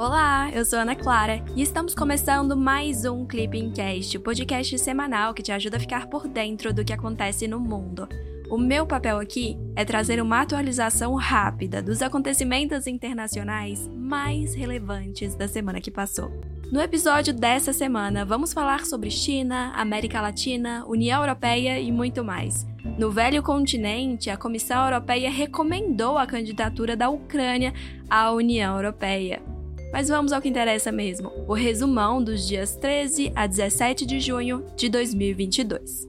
Olá, eu sou Ana Clara e estamos começando mais um Clipping Cast, o podcast semanal que te ajuda a ficar por dentro do que acontece no mundo. O meu papel aqui é trazer uma atualização rápida dos acontecimentos internacionais mais relevantes da semana que passou. No episódio dessa semana, vamos falar sobre China, América Latina, União Europeia e muito mais. No velho continente, a Comissão Europeia recomendou a candidatura da Ucrânia à União Europeia. Mas vamos ao que interessa mesmo: o resumão dos dias 13 a 17 de junho de 2022.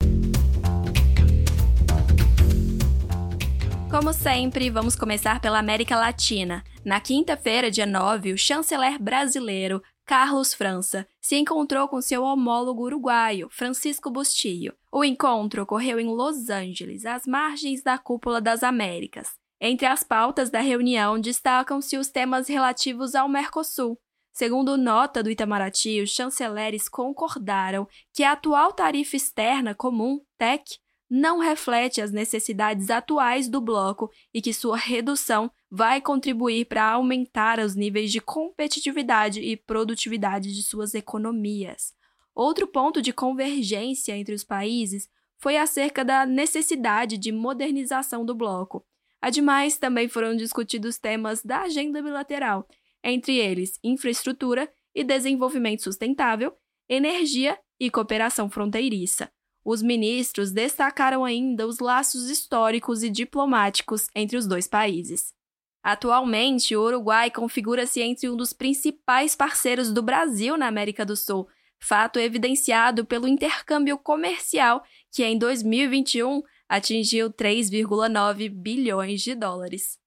Como sempre, vamos começar pela América Latina. Na quinta-feira, dia 9, o chanceler brasileiro Carlos França se encontrou com seu homólogo uruguaio, Francisco Bustillo. O encontro ocorreu em Los Angeles, às margens da Cúpula das Américas. Entre as pautas da reunião destacam-se os temas relativos ao Mercosul. Segundo nota do Itamaraty, os chanceleres concordaram que a atual tarifa externa comum, TEC, não reflete as necessidades atuais do bloco e que sua redução vai contribuir para aumentar os níveis de competitividade e produtividade de suas economias. Outro ponto de convergência entre os países foi acerca da necessidade de modernização do bloco, Ademais, também foram discutidos temas da agenda bilateral, entre eles infraestrutura e desenvolvimento sustentável, energia e cooperação fronteiriça. Os ministros destacaram ainda os laços históricos e diplomáticos entre os dois países. Atualmente, o Uruguai configura-se entre um dos principais parceiros do Brasil na América do Sul, fato evidenciado pelo intercâmbio comercial que em 2021 atingiu 3,9 bilhões de dólares.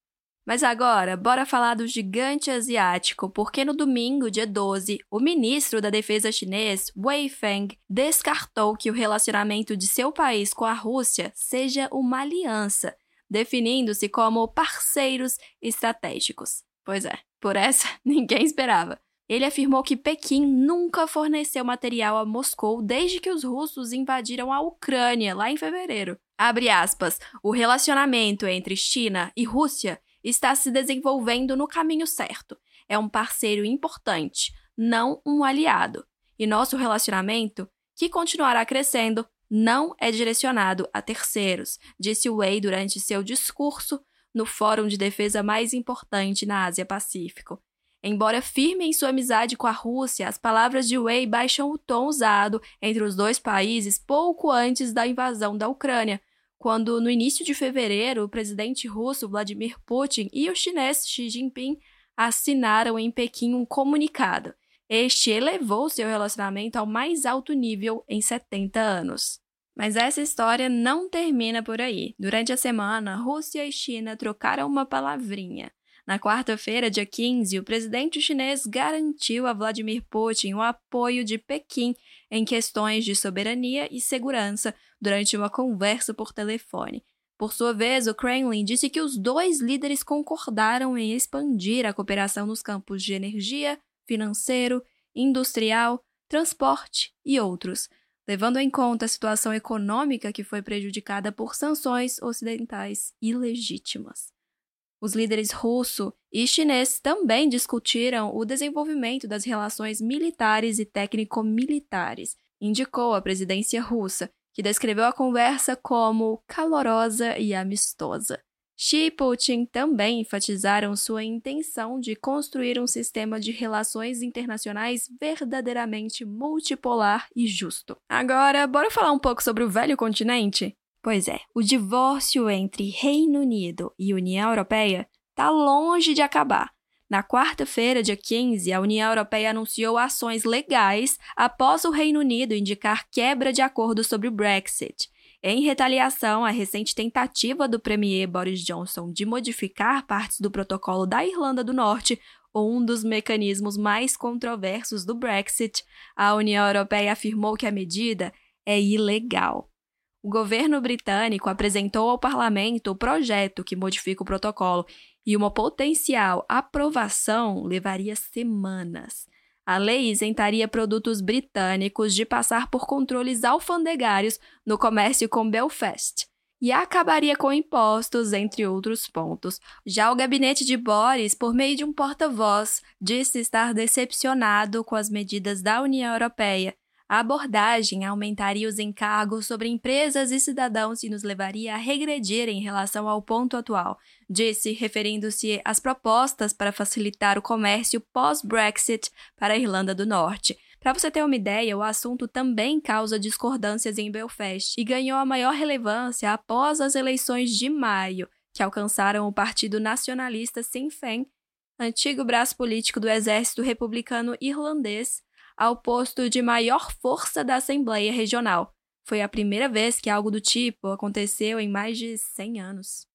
Mas agora, bora falar do gigante asiático, porque no domingo, dia 12, o ministro da Defesa chinês, Wei Feng, descartou que o relacionamento de seu país com a Rússia seja uma aliança, definindo-se como parceiros estratégicos. Pois é, por essa ninguém esperava. Ele afirmou que Pequim nunca forneceu material a Moscou desde que os russos invadiram a Ucrânia lá em fevereiro. Abre aspas. O relacionamento entre China e Rússia está se desenvolvendo no caminho certo. É um parceiro importante, não um aliado. E nosso relacionamento, que continuará crescendo, não é direcionado a terceiros, disse Wei durante seu discurso no fórum de defesa mais importante na Ásia-Pacífico. Embora firme em sua amizade com a Rússia, as palavras de Wei baixam o tom usado entre os dois países pouco antes da invasão da Ucrânia, quando, no início de fevereiro, o presidente russo Vladimir Putin e o chinês Xi Jinping assinaram em Pequim um comunicado. Este elevou seu relacionamento ao mais alto nível em 70 anos. Mas essa história não termina por aí. Durante a semana, Rússia e China trocaram uma palavrinha. Na quarta-feira, dia 15, o presidente chinês garantiu a Vladimir Putin o apoio de Pequim em questões de soberania e segurança durante uma conversa por telefone. Por sua vez, o Kremlin disse que os dois líderes concordaram em expandir a cooperação nos campos de energia, financeiro, industrial, transporte e outros, levando em conta a situação econômica que foi prejudicada por sanções ocidentais ilegítimas. Os líderes russo e chinês também discutiram o desenvolvimento das relações militares e técnico-militares, indicou a presidência russa, que descreveu a conversa como calorosa e amistosa. Xi e Putin também enfatizaram sua intenção de construir um sistema de relações internacionais verdadeiramente multipolar e justo. Agora, bora falar um pouco sobre o velho continente? Pois é, o divórcio entre Reino Unido e União Europeia está longe de acabar. Na quarta-feira, dia 15, a União Europeia anunciou ações legais após o Reino Unido indicar quebra de acordo sobre o Brexit. Em retaliação à recente tentativa do premier Boris Johnson de modificar partes do protocolo da Irlanda do Norte, um dos mecanismos mais controversos do Brexit, a União Europeia afirmou que a medida é ilegal. O governo britânico apresentou ao parlamento o projeto que modifica o protocolo e uma potencial aprovação levaria semanas. A lei isentaria produtos britânicos de passar por controles alfandegários no comércio com Belfast. e acabaria com impostos, entre outros pontos. Já o gabinete de Boris, por meio de um porta-voz, disse estar decepcionado com as medidas da União Europeia. A abordagem aumentaria os encargos sobre empresas e cidadãos e nos levaria a regredir em relação ao ponto atual, disse, referindo-se às propostas para facilitar o comércio pós-Brexit para a Irlanda do Norte. Para você ter uma ideia, o assunto também causa discordâncias em Belfast e ganhou a maior relevância após as eleições de maio, que alcançaram o Partido Nacionalista Sinn Féin, antigo braço político do Exército Republicano Irlandês, ao posto de maior força da Assembleia Regional. Foi a primeira vez que algo do tipo aconteceu em mais de 100 anos.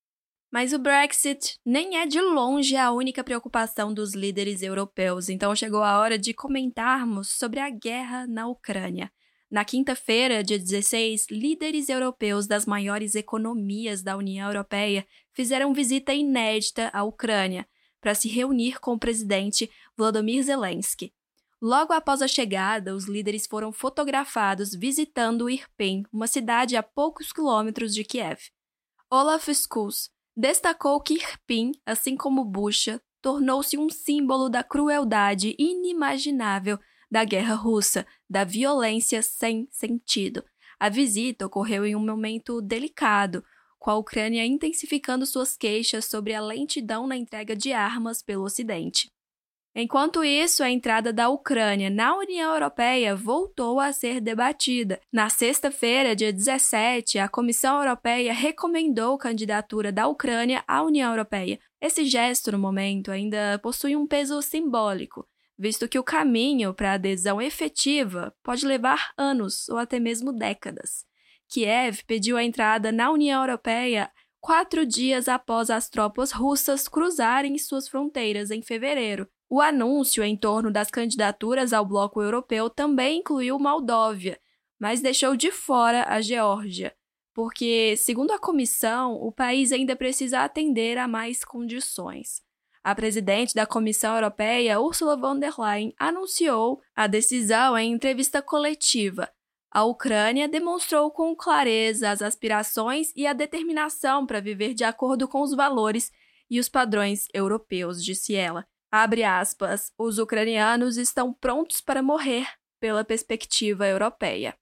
Mas o Brexit nem é de longe a única preocupação dos líderes europeus, então chegou a hora de comentarmos sobre a guerra na Ucrânia. Na quinta-feira, dia 16, líderes europeus das maiores economias da União Europeia fizeram visita inédita à Ucrânia para se reunir com o presidente Volodymyr Zelensky. Logo após a chegada, os líderes foram fotografados visitando Irpin, uma cidade a poucos quilômetros de Kiev. Olaf Scholz, destacou que Irpin, assim como Bucha, tornou-se um símbolo da crueldade inimaginável da guerra russa, da violência sem sentido. A visita ocorreu em um momento delicado, com a Ucrânia intensificando suas queixas sobre a lentidão na entrega de armas pelo Ocidente. Enquanto isso, a entrada da Ucrânia na União Europeia voltou a ser debatida. Na sexta-feira, dia 17, a Comissão Europeia recomendou a candidatura da Ucrânia à União Europeia. Esse gesto, no momento, ainda possui um peso simbólico, visto que o caminho para a adesão efetiva pode levar anos ou até mesmo décadas. Kiev pediu a entrada na União Europeia quatro dias após as tropas russas cruzarem suas fronteiras em fevereiro, o anúncio em torno das candidaturas ao bloco europeu também incluiu Moldóvia, mas deixou de fora a Geórgia, porque, segundo a comissão, o país ainda precisa atender a mais condições. A presidente da Comissão Europeia, Ursula von der Leyen, anunciou a decisão em entrevista coletiva. A Ucrânia demonstrou com clareza as aspirações e a determinação para viver de acordo com os valores e os padrões europeus, disse ela. Abre aspas, os ucranianos estão prontos para morrer pela perspectiva europeia.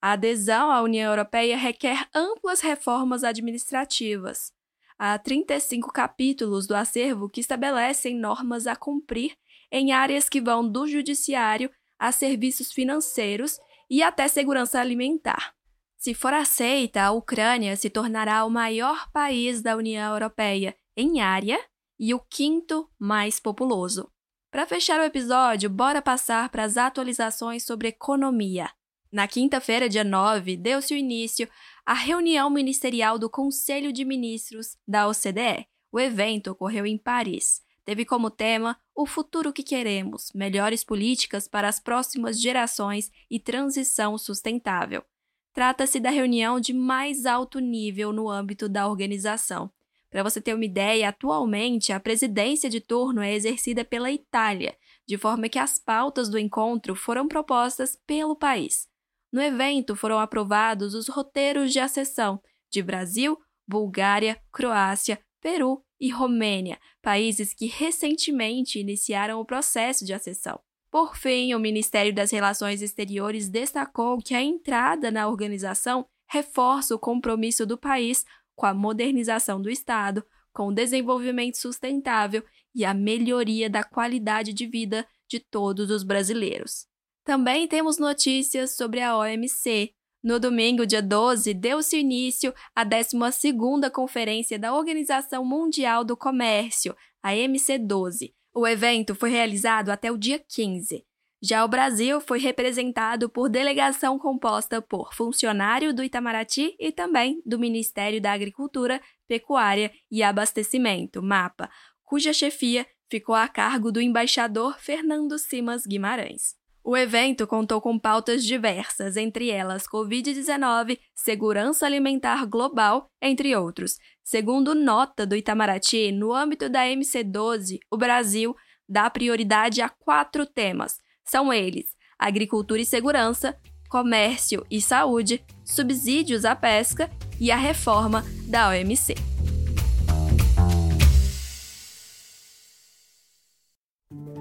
A adesão à União Europeia requer amplas reformas administrativas. Há 35 capítulos do acervo que estabelecem normas a cumprir em áreas que vão do judiciário a serviços financeiros e até segurança alimentar. Se for aceita, a Ucrânia se tornará o maior país da União Europeia em área e o quinto mais populoso. Para fechar o episódio, bora passar para as atualizações sobre economia. Na quinta-feira, dia 9, deu-se o início à reunião ministerial do Conselho de Ministros da OCDE. O evento ocorreu em Paris. Teve como tema O futuro que queremos, melhores políticas para as próximas gerações e transição sustentável. Trata-se da reunião de mais alto nível no âmbito da organização. Para você ter uma ideia, atualmente a presidência de turno é exercida pela Itália, de forma que as pautas do encontro foram propostas pelo país. No evento foram aprovados os roteiros de acessão de Brasil, Bulgária, Croácia, Peru e Romênia, países que recentemente iniciaram o processo de acessão. Por fim, o Ministério das Relações Exteriores destacou que a entrada na organização reforça o compromisso do país com a modernização do Estado, com o desenvolvimento sustentável e a melhoria da qualidade de vida de todos os brasileiros. Também temos notícias sobre a OMC. No domingo, dia 12, deu-se início à 12ª Conferência da Organização Mundial do Comércio, a MC12. O evento foi realizado até o dia 15. Já o Brasil foi representado por delegação composta por funcionário do Itamaraty e também do Ministério da Agricultura, Pecuária e Abastecimento, MAPA, cuja chefia ficou a cargo do embaixador Fernando Simas Guimarães. O evento contou com pautas diversas, entre elas Covid-19, segurança alimentar global, entre outros. Segundo nota do Itamaraty, no âmbito da MC12, o Brasil dá prioridade a quatro temas são eles agricultura e segurança, comércio e saúde, subsídios à pesca e a reforma da OMC.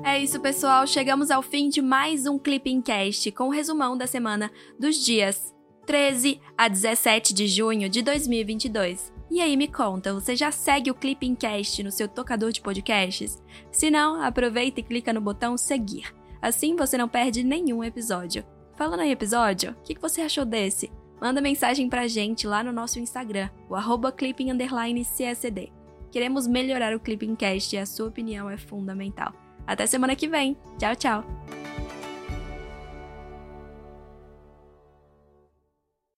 É isso, pessoal. Chegamos ao fim de mais um Clipping Cast com o resumão da semana dos dias 13 a 17 de junho de 2022. E aí, me conta, você já segue o Clipping Cast no seu tocador de podcasts? Se não, aproveita e clica no botão seguir. Assim você não perde nenhum episódio. Falando em episódio, o que você achou desse? Manda mensagem pra gente lá no nosso Instagram, o clipping__csd. Queremos melhorar o Clipping Cast e a sua opinião é fundamental. Até semana que vem. Tchau, tchau!